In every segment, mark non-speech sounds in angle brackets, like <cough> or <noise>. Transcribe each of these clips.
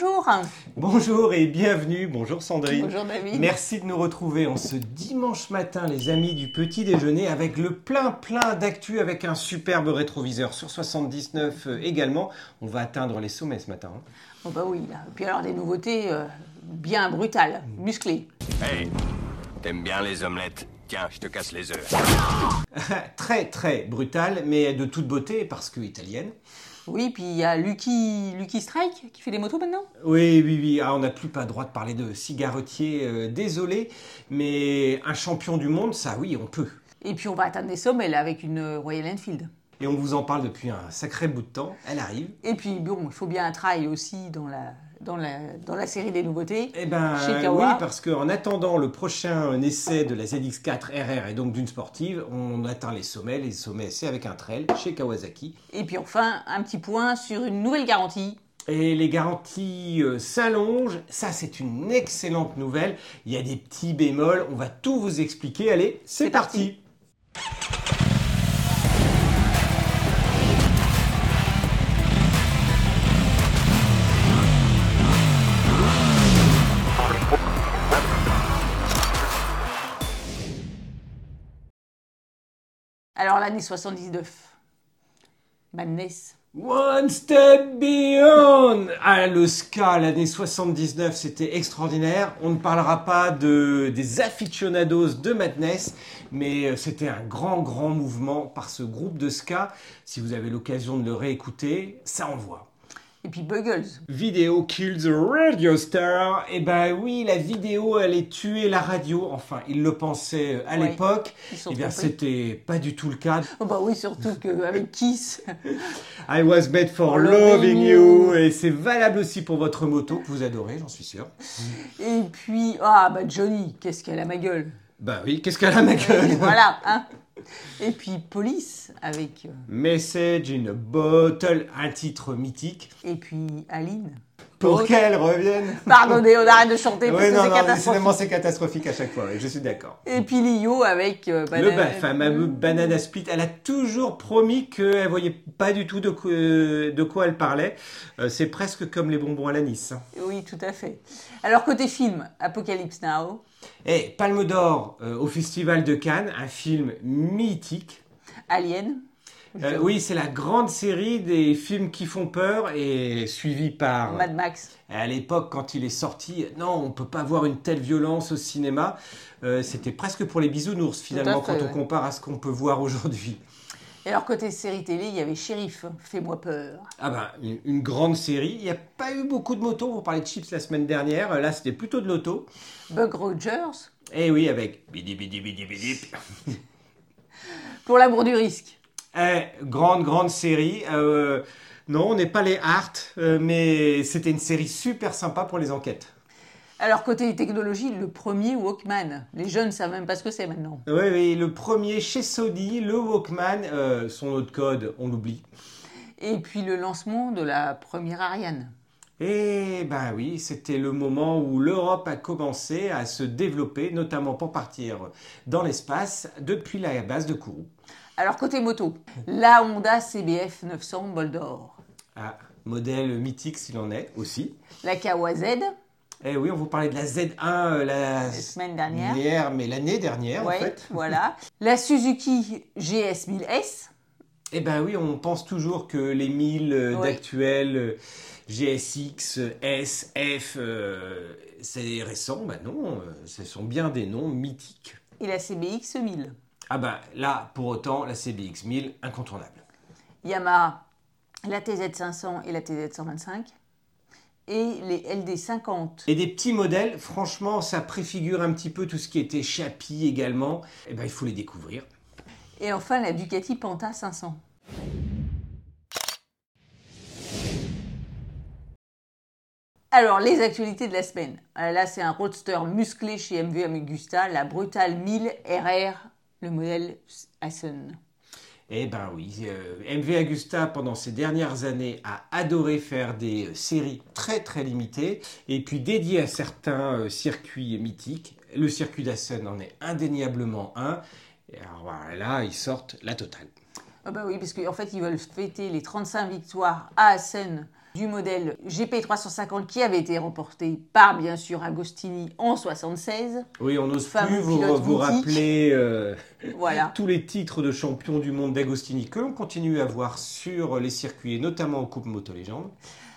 Bonjour. Bonjour et bienvenue. Bonjour Sandrine. Bonjour David. Merci de nous retrouver en ce dimanche matin, les amis du petit déjeuner, avec le plein plein d'actu, avec un superbe rétroviseur sur 79 euh, également. On va atteindre les sommets ce matin. hein. Oh bah oui, là. Et puis alors des nouveautés euh, bien brutales, musclées. Hey, t'aimes bien les omelettes? Tiens, je te casse les œufs. <laughs> très très brutal, mais de toute beauté parce que italienne. Oui, puis il y a Lucky, Lucky Strike qui fait des motos maintenant. Oui, oui, oui. Ah, on n'a plus pas le droit de parler de cigarettier, euh, désolé, mais un champion du monde, ça oui, on peut. Et puis on va atteindre des sommets là avec une euh, Royal Enfield. Et on vous en parle depuis un sacré bout de temps. Elle arrive. Et puis bon, il faut bien un trail aussi dans la, dans la, dans la série des nouveautés. Eh ben Chez oui, Kawa. parce qu'en attendant le prochain essai de la ZX4 RR et donc d'une sportive, on atteint les sommets. Les sommets, c'est avec un trail chez Kawasaki. Et puis enfin, un petit point sur une nouvelle garantie. Et les garanties euh, s'allongent. Ça, c'est une excellente nouvelle. Il y a des petits bémols. On va tout vous expliquer. Allez, c'est C'est parti. Alors l'année 79. Madness. One step beyond Ah, le ska, l'année 79, c'était extraordinaire. On ne parlera pas de, des aficionados de Madness, mais euh, c'était un grand, grand mouvement par ce groupe de ska. Si vous avez l'occasion de le réécouter, ça envoie. Et puis Buggles. Vidéo kills the radio star. Eh ben oui, la vidéo allait tuer la radio. Enfin, ils le pensaient euh, à Ouais, l'époque. sont Eh bien, c'était pas du tout le cas. Oh bah oui, surtout qu'avec Kiss. <laughs> I was made for loving you. Et c'est valable aussi pour votre moto que vous adorez, j'en suis sûr. <laughs> Et puis, ah bah Johnny, qu'est-ce qu'elle a ma gueule? Bah oui, qu'est-ce qu'elle a ma gueule? <laughs> Voilà, hein. <laughs> Et puis Police avec. euh, Message in a bottle, un titre mythique. et puis Aline. Pour qu'elle revienne. Pardonnez, on arrête de chanter parce Oui, que non, c'est non, catastrophique. c'est catastrophique à chaque fois, je suis d'accord. Et puis Lio avec. euh, Le Banana- ba- fameux Banana Split, elle a toujours promis qu'elle voyait pas du tout de quoi, de quoi elle parlait. Euh, c'est presque comme les bonbons à l'anis. hein. Oui, tout à fait. Alors, côté film, Apocalypse Now, Et Palme d'Or euh, au Festival de Cannes, un film mythique. Alien. Euh, oui, c'est la grande série des films qui font peur et suivi par. Mad Max. À l'époque, quand il est sorti, non, on peut pas voir une telle violence au cinéma. Euh, C'était presque pour les bisounours finalement fait, quand on compare à ce qu'on peut voir aujourd'hui. Et alors, côté série télé, il y avait Shérif, Fais-moi peur. Ah ben, une, une grande série. Il n'y a pas eu beaucoup de motos. Vous parlez de chips la semaine dernière. Là, c'était plutôt de l'auto. Buck Rogers, Et oui, avec bidi bidi bidi bidi. Pour l'amour du risque. Eh, grande, grande série. Euh, non, on n'est pas les Art, euh, mais c'était une série super sympa pour les enquêtes. Alors, côté technologie, le premier Walkman. Les jeunes ne savent même pas ce que c'est maintenant. Oui, oui, le premier chez Sony, le Walkman, euh, son autre code, on l'oublie. Et puis le lancement de la première Ariane. Et ben oui, c'était le moment où l'Europe a commencé à se développer, notamment pour partir dans l'espace depuis la base de Kourou. Alors, côté moto, la Honda CBF 900 bol d'or. Ah, modèle mythique s'il en est aussi. La KWZ, Eh oui, on vous parlait de la Z1 euh, la, la semaine dernière. hier, mais l'année dernière Ouais, en fait. voilà. <laughs> La Suzuki GS 1000S. Eh ben oui, on pense toujours que les 1000 euh, d'actuels, euh, GSX, euh, S, F, c'est récent. Ben non, ce sont bien des noms mythiques. Et la CBX 1000. Ah ben là, pour autant, la CBX 1000, incontournable. Yamaha, la TZ 500 et la TZ 125. Et les LD 50. Et des petits modèles, franchement, ça préfigure un petit peu tout ce qui était Chapi également. Eh ben il faut les découvrir. Et enfin la Ducati Penta 500. Alors, les actualités de la semaine. Euh, Là, c'est un roadster musclé chez MV Agusta, la Brutale 1000 RR, le modèle Assen. Eh ben oui, euh, MV Agusta pendant ces dernières années a adoré faire des euh, séries très très limitées et puis dédiées à certains euh, circuits mythiques. Le circuit d'Assen en est indéniablement un. Et alors voilà, là, ils sortent la totale. Ah bah oui, parce qu'en fait, ils veulent fêter les 35 victoires à Assen du modèle GP350 qui avait été remporté par bien sûr Agostini en 76. Oui, on n'ose plus vous, vous rappeler euh, Voilà. <laughs> tous les titres de champion du monde d'Agostini que l'on continue à voir sur les circuits, et notamment en Coupe Moto Légende.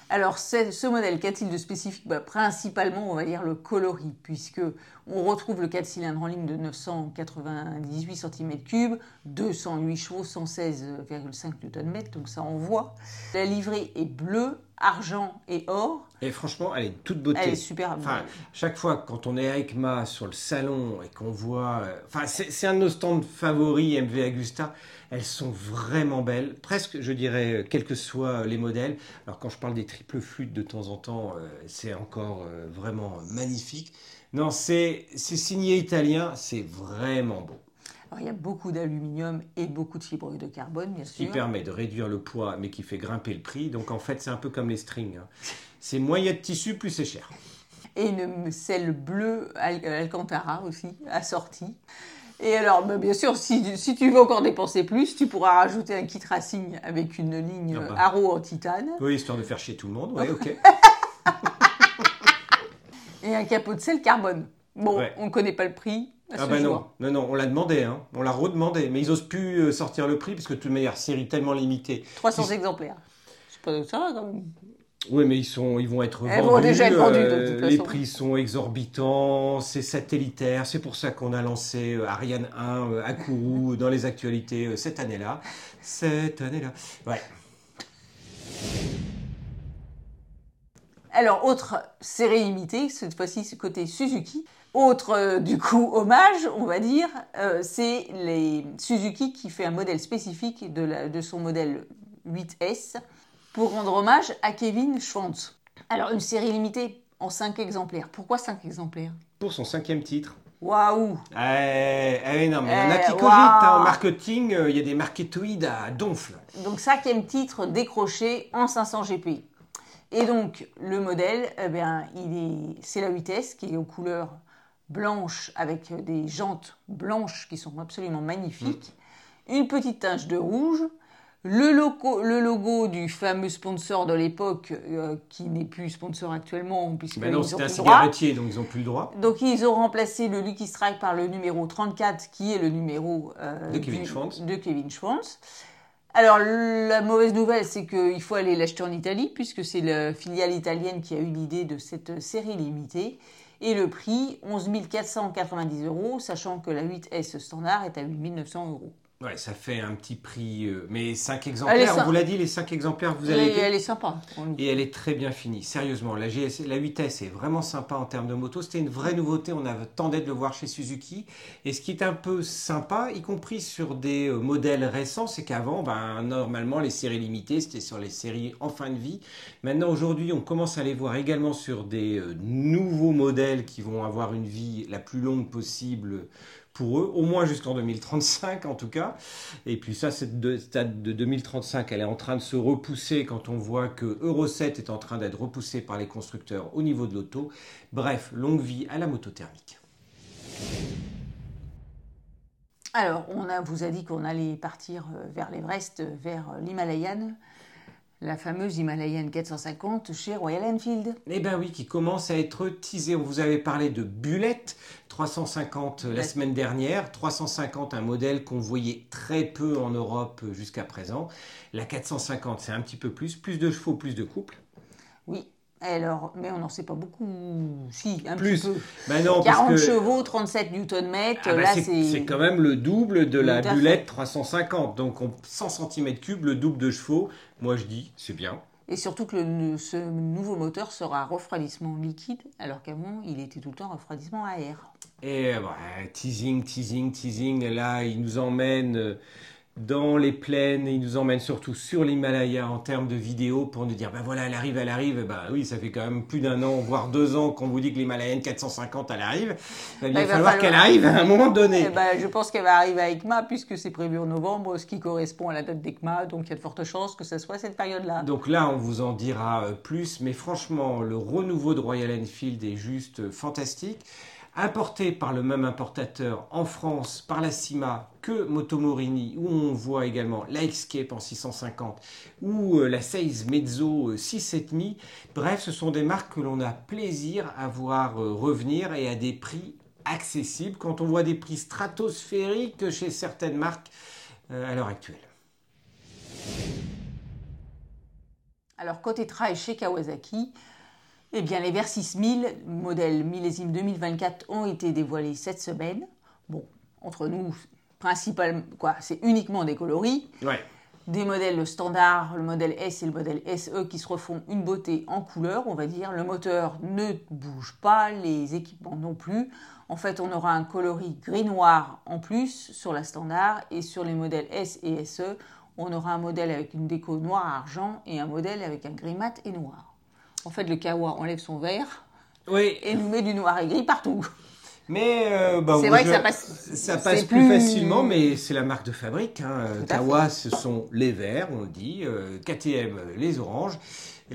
Alors, ce modèle, qu'a-t-il de spécifique? Bah, Principalement, on va dire le coloris, puisque on retrouve le 4 cylindres en ligne de 998 cm3, 208 chevaux, 116,5 Nm, donc ça on voit. La livrée est bleue, argent et or. Et franchement, elle est toute beauté. Elle est super. Enfin, chaque fois quand on est avec Ma sur le salon et qu'on voit, euh, enfin c'est un de nos stands favoris MV Agusta. Elles sont vraiment belles, presque je dirais, euh, quels que soient les modèles. Alors quand je parle des triples flûtes de temps en temps, euh, c'est encore euh, vraiment magnifique. Non, c'est signé italien, c'est vraiment beau. Alors, il y a beaucoup d'aluminium et beaucoup de fibres de carbone, bien Ce qui sûr. permet de réduire le poids, mais qui fait grimper le prix. Donc en fait, c'est un peu comme les strings. hein. C'est moins il y a de tissu, plus c'est cher. et une selle bleue Al- Alcantara aussi, assortie. Et alors, bah, bien sûr, si, si tu veux encore dépenser plus, tu pourras rajouter un kit racing avec une ligne Ah bah. Arrow en titane Oui, histoire de faire chier tout le monde. Ouais, ok. <laughs> et un capot de sel carbone. Bon, Ouais. on ne connaît pas le prix. à Ah ce bah non, jour. non, non, on l'a demandé, hein. on l'a redemandé, mais ils osent plus euh, sortir le prix parce que de toute manière, série tellement limitée. 300 Ils- exemplaires. C'est pas ça va quand même. Oui, mais ils sont, ils vont être Elles vendus. vont déjà être vendues, de euh, les prix sont exorbitants, c'est satellitaire. C'est pour ça qu'on a lancé euh, Ariane 1 euh, à Kourou <laughs> dans les actualités cette année-là. Cette année-là. Ouais. Alors, autre série limitée, cette fois-ci c'est côté Suzuki. Autre, euh, du coup, hommage, on va dire, euh, c'est les Suzuki qui fait un modèle spécifique de, la- de son modèle 8S pour rendre hommage à Kevin Schwantz. Alors, une série limitée en 5 exemplaires. Pourquoi 5 exemplaires? Pour son cinquième titre. Waouh Eh, eh non, mais il y en a Eh, qui cogitent waouh. hein, en marketing, euh, il y a des marketoïdes à donfle. Donc, cinquième titre décroché en 500 GP. Et donc, le modèle, eh bien, il est, c'est la 8S qui est aux couleurs blanches avec des jantes blanches qui sont absolument magnifiques. Une petite tache de rouge. Le logo, le logo du fameux sponsor de l'époque, euh, qui n'est plus sponsor actuellement, puisque Ben non, ils ont c'était un plus cigarettier, donc ils ont plus le droit. Donc ils ont remplacé le Lucky Strike par le numéro 34 qui est le numéro euh, De Kevin Schwantz. de Kevin Schwantz. Alors la mauvaise nouvelle c'est qu'il faut aller l'acheter en Italie puisque c'est la filiale italienne qui a eu l'idée de cette série limitée. Et le prix, 11 490 euros, sachant que la 8S standard est à 8 900 euros. Ouais, ça fait un petit prix. euh, mais 5 Elle est exemplaires, on vous l'a dit, les 5 exemplaires vous avez été. elle est sympa. Et elle est très bien finie, sérieusement. La, GS, la 8S est vraiment sympa en termes de moto. C'était une vraie nouveauté, on attendait de le voir chez Suzuki. Et ce qui est un peu sympa, y compris sur des euh, modèles récents, c'est qu'avant, ben, normalement, les séries limitées, c'était sur les séries en fin de vie. Maintenant, aujourd'hui, on commence à les voir également sur des euh, nouveaux modèles qui vont avoir une vie la plus longue possible pour eux, au moins jusqu'en 2035 en tout cas. Et puis ça, cette stade de 2035, elle est en train de se repousser quand on voit que Euro 7 est en train d'être repoussé par les constructeurs au niveau de l'auto. Bref, longue vie à la moto thermique. Alors, on vous a dit qu'on allait partir euh, vers l'Everest, euh, vers euh, l'Himalayan, la fameuse Himalayan 450 chez Royal Enfield. Eh ben oui, qui commence à être teasé. On vous avait parlé de Bullet 350 la semaine dernière. 350, un modèle qu'on voyait très peu en Europe jusqu'à présent. La 450, c'est un petit peu plus. Plus de chevaux, plus de couple. Oui. Alors, mais on n'en sait pas beaucoup. Si, un Plus. petit peu. Ben non, 40 parce que... chevaux, 37 Nm. Ah bah, là, c'est quand même le double de la Bullet 350. Donc on- 100 cm3, le double de chevaux. Moi je dis, c'est bien. Et surtout que le- ce nouveau moteur sera refroidissement liquide, alors qu'avant, il était tout le temps refroidissement à air. Et ouais, teasing, teasing, teasing. Là, il nous emmène euh, dans les plaines, il nous emmène surtout sur l'Himalaya en termes de vidéos pour nous dire, ben voilà, elle arrive, elle arrive. Ben oui, ça fait quand même plus d'un an, voire deux ans qu'on vous dit que l'Himalayan 450, elle arrive. Il va bien Bah, il va falloir falloir- qu'elle arrive à un moment donné. Eh ben, je pense qu'elle va arriver à ECMA, puisque c'est prévu en novembre, ce qui correspond à la date d'ECMA, donc il y a de fortes chances que ce soit cette période-là. Donc là, on vous en dira euh, plus, mais franchement, le renouveau de Royal Enfield est juste euh, fantastique. Importé par le même importateur en France, par la CIMA, que Motomorini, où on voit également la Escape en 650 ou euh, la Seize Mezzo 6,5. Bref, ce sont des marques que l'on a plaisir à voir euh, revenir et à des prix accessibles quand on voit des prix stratosphériques chez certaines marques euh, à l'heure actuelle. Alors côté trail chez Kawasaki, eh bien les Versys 1000 modèle millésime 2024 ont été dévoilés cette semaine. Bon, entre nous, principalement quoi, c'est uniquement des coloris. Ouais. Des modèles le standard, le modèle S et le modèle SE qui se refont une beauté en couleur, on va dire. Le moteur ne bouge pas, les équipements non plus. En fait, on aura un coloris gris-noir en plus sur la standard et sur les modèles S et SE, on aura un modèle avec une déco noir-argent et un modèle avec un gris mat et noir. En fait, le Kawa enlève son vert Oui, et nous met du noir et gris partout. mais euh, bah, C'est vrai que ça passe- ça c'est passe plus... plus- facilement, mais c'est la marque de fabrique. Hein. Kawa, ce sont les verts, on le dit. euh, KTM, les oranges.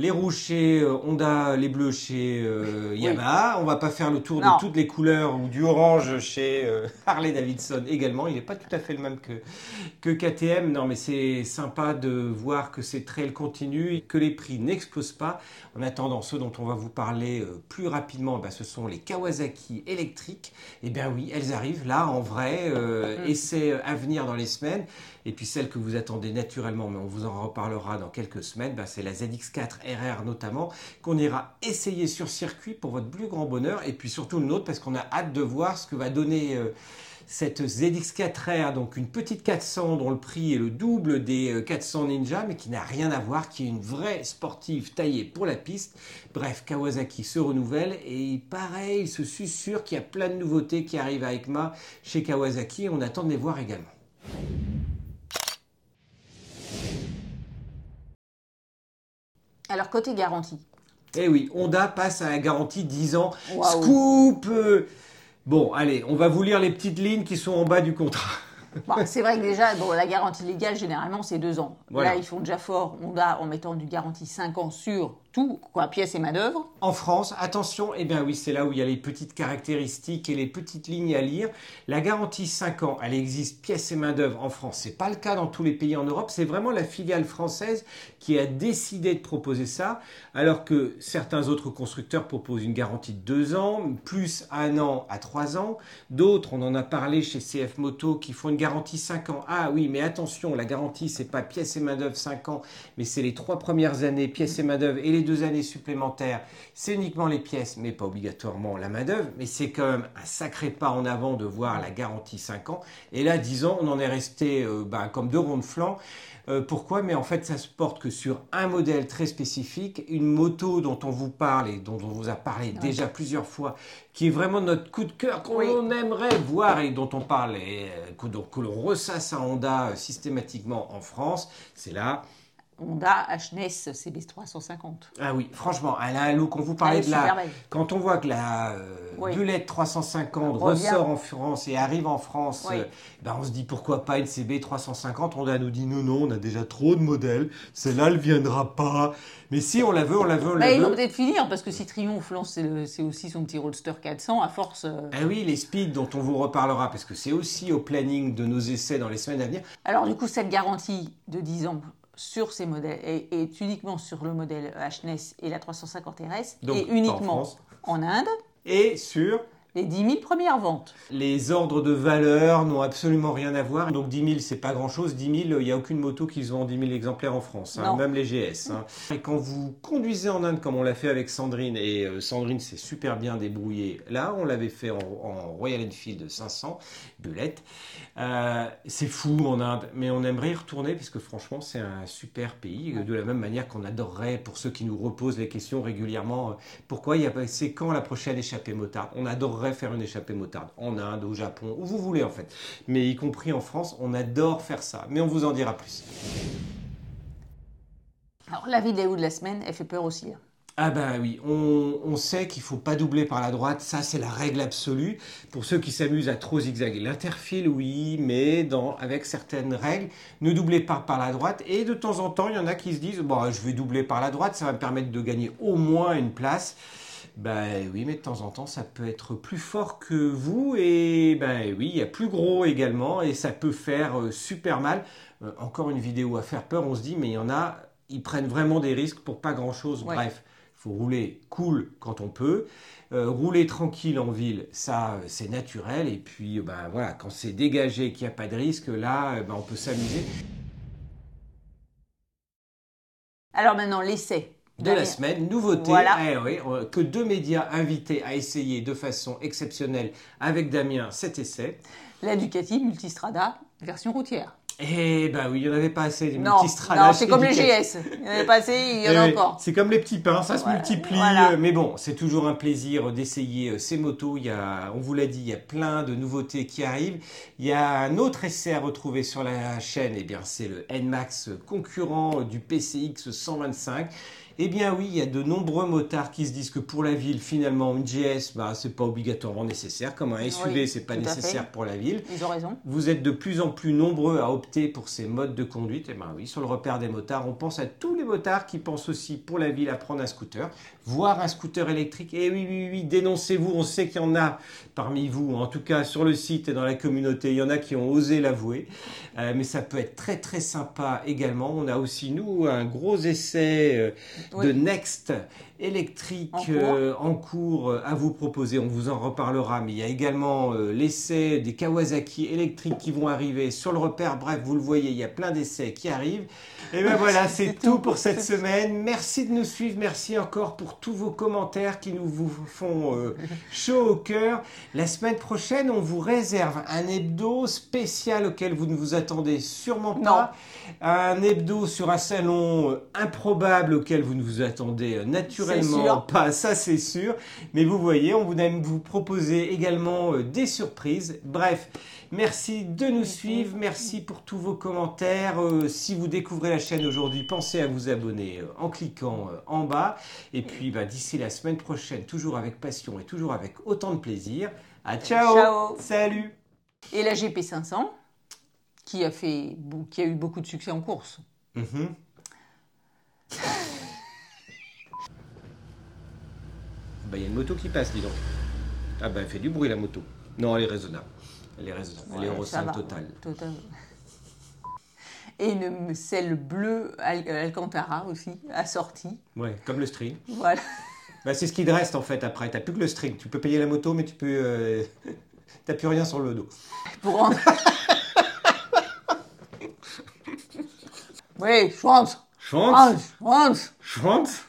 Les rouges chez euh, Honda, les bleus chez euh, Yamaha. On va pas faire le tour Non. de toutes les couleurs ou du orange chez euh, <laughs> Harley Davidson également. Il n'est pas tout à fait le même que, que KTM. Non, mais c'est sympa de voir que ces trails continuent et que les prix n'explosent pas. En attendant, ceux dont on va vous parler euh, plus rapidement, bah, ce sont les Kawasaki électriques. Eh bien oui, elles arrivent là en vrai. euh, Mhm. Essai à venir dans les semaines. Et puis celle que vous attendez naturellement, mais on vous en reparlera dans quelques semaines, bah, c'est la ZX4 Notamment, qu'on ira essayer sur circuit pour votre plus grand bonheur. Et puis surtout le nôtre, parce qu'on a hâte de voir ce que va donner euh, cette ZX4R, donc une petite 400 dont le prix est le double des euh, 400 Ninja, mais qui n'a rien à voir, qui est une vraie sportive taillée pour la piste. Bref, Kawasaki se renouvelle et pareil, il se susurre qu'il y a plein de nouveautés qui arrivent à EICMA chez Kawasaki. On attend de les voir également. Alors côté garantie, Eh oui, Honda passe à la garantie 10 ans. Scoop euh, Bon, allez, on va vous lire les petites lignes qui sont en bas du contrat. Bon, c'est vrai que déjà, bon, la garantie légale, généralement, c'est deux ans. Voilà. Là, ils font déjà fort, Honda, en mettant du garantie 5 ans sur tout, quoi, pièces et main-d'œuvre. En France, attention, eh bien oui, c'est là où il y a les petites caractéristiques et les petites lignes à lire. La garantie 5 ans, elle existe pièces et main-d'œuvre en France. C'est pas le cas dans tous les pays en Europe. C'est vraiment la filiale française qui a décidé de proposer ça, alors que certains autres constructeurs proposent une garantie de 2 ans, plus un an à 3 ans. D'autres, on en a parlé chez CF Moto, qui font une garantie 5 ans. Ah oui, mais attention, la garantie, c'est pas pièces et main-d'œuvre 5 ans, mais c'est les trois premières années pièces et main-d'œuvre et les deux années supplémentaires, c'est uniquement les pièces, mais pas obligatoirement la main-d'œuvre. Mais c'est quand même un sacré pas en avant de voir la garantie 5 ans. Et là, 10 ans, on en est resté euh, bah, comme deux ronds de flanc. Euh, pourquoi? Mais en fait, ça se porte que sur un modèle très spécifique, une moto dont on vous parle et dont on vous a parlé déjà plusieurs fois, qui est vraiment notre coup de cœur qu'on Oui. aimerait voir et dont on parle et euh, que, l'on ressasse à Honda systématiquement en France. C'est là. Honda HNS CB350. Ah oui, franchement, elle a un look. On vous parlait Elle est de la. Quand on voit que la euh, Oui. Bullet 350 Revient. ressort en France et arrive en France, Oui. euh, ben on se dit pourquoi pas une CB 350 Honda nous dit non, non, on a déjà trop de modèles. Celle-là, elle viendra pas. Mais si on la veut, on la veut, on Bah, la ils vont veut. peut-être finir parce que si Triumph lance, c'est aussi son petit Roadster 400, à force. euh, Ah oui, les speeds dont on vous reparlera, parce que c'est aussi au planning de nos essais dans les semaines à venir. Alors du coup, cette garantie de 10 ans sur ces modèles est uniquement sur le modèle HNS et la 350 RS Donc, et en uniquement en Inde. Et sur Les 10 000 premières ventes. Les ordres de valeur n'ont absolument rien à voir. Donc 10 000, c'est pas grand-chose. 10 000, il n'y a aucune moto qui se vend 10 000 exemplaires en France, hein, même les GS. hein. Et quand vous conduisez en Inde, comme on l'a fait avec Sandrine, et euh, Sandrine s'est super bien débrouillée, là, on l'avait fait en, en Royal Enfield 500, Bullet. Euh, c'est fou en Inde, mais on aimerait y retourner, puisque franchement, c'est un super pays. De la même manière qu'on adorerait, pour ceux qui nous reposent les questions régulièrement, euh, pourquoi il y a pas- c'est quand la prochaine échappée motarde On adorerait faire une échappée motarde en Inde, au Japon, où vous voulez en fait. Mais y compris en France, on adore faire ça. Mais on vous en dira plus. Alors la vidéo de la semaine, elle fait peur aussi. hein. Ah ben oui, on, on sait qu'il faut pas doubler par la droite, ça c'est la règle absolue. Pour ceux qui s'amusent à trop zigzaguer, l'interfile oui, mais dans, avec certaines règles, ne doublez pas par la droite. Et de temps en temps, il y en a qui se disent, bon, je vais doubler par la droite, ça va me permettre de gagner au moins une place. Ben oui, mais de temps en temps, ça peut être plus fort que vous et ben oui, il y a plus gros également et ça peut faire euh, super mal. Euh, encore une vidéo à faire peur, on se dit, mais il y en a, ils prennent vraiment des risques pour pas grand-chose. Ouais. Bref, il faut rouler cool quand on peut. Euh, rouler tranquille en ville, ça c'est naturel. Et puis ben voilà, quand c'est dégagé, qu'il n'y a pas de risque, là, ben, on peut s'amuser. Alors maintenant, l'essai. De la semaine, nouveauté, Voilà. eh oui, que deux médias invités à essayer de façon exceptionnelle avec Damien cet essai. La Ducati Multistrada, version routière. Eh ben oui, il n'y en avait pas assez, des Non, non c'est comme les. GS. Il y en avait pas assez, il y en Eh a encore. C'est comme les petits pains, ça se multiplie. voilà. euh, Mais bon, c'est toujours un plaisir d'essayer euh, ces motos. Il y a, on vous l'a dit, il y a plein de nouveautés qui arrivent. Il y a un autre essai à retrouver sur la chaîne. Eh bien, c'est le NMAX concurrent du PCX 125. Eh bien oui, il y a de nombreux motards qui se disent que pour la ville, finalement, une GS, bah, c'est pas obligatoirement nécessaire. Comme un SUV, Oui, c'est pas nécessaire pour la ville. Ils ont raison. Vous êtes de plus en plus nombreux à opter pour ces modes de conduite. Et ben oui, sur le repère des motards, on pense à tous les motards qui pensent aussi pour la ville à prendre un scooter, voire un scooter électrique. Et oui, oui, oui, dénoncez-vous. On sait qu'il y en a parmi vous, en tout cas sur le site et dans la communauté, il y en a qui ont osé l'avouer. Euh, mais ça peut être très très sympa également. On a aussi nous un gros essai euh, de. Next électrique En cours. euh, en cours euh, à vous proposer. On vous en reparlera. Mais il y a également euh, l'essai des Kawasaki électriques qui vont arriver sur le repère. Bref, vous le voyez, il y a plein d'essais qui arrivent. Et ben <laughs> voilà, c'est tout pour cette semaine. Merci de nous suivre. Merci encore pour tous vos commentaires qui nous vous font euh, <laughs> chaud au cœur. La semaine prochaine, on vous réserve un hebdo spécial auquel vous ne vous attendez sûrement pas. Un hebdo sur un salon improbable auquel vous ne vous attendez C'est naturellement pas, ça c'est sûr. Mais vous voyez, on vous aime vous proposer également euh, des surprises. Bref, merci de nous suivre, merci pour tous vos commentaires. Euh, si vous découvrez la chaîne aujourd'hui, pensez à vous abonner euh, en cliquant en bas. Et puis bah, d'ici la semaine prochaine, toujours avec passion et toujours avec autant de plaisir. À ciao. Ciao. Salut Et la GP500, qui a, fait, qui a eu beaucoup de succès en course. Mhm. Bah, il y a une moto qui passe, dis donc. Ah bah, elle fait du bruit, la moto. Non, elle est raisonnable. Elle est raisonnable. elle est Euro ça 5 va. totale. Total. Et une selle bleue Al- Alcantara aussi, assortie. Ouais, comme le string. Voilà. Bah, c'est ce qui te reste, en fait, après. T'as plus que le string. Tu peux payer la moto, mais tu peux... euh, <laughs> T'as plus rien sur le dos. Pour rendre. <laughs> oui, Schwanz. Schwanz Schwanz. Schwanz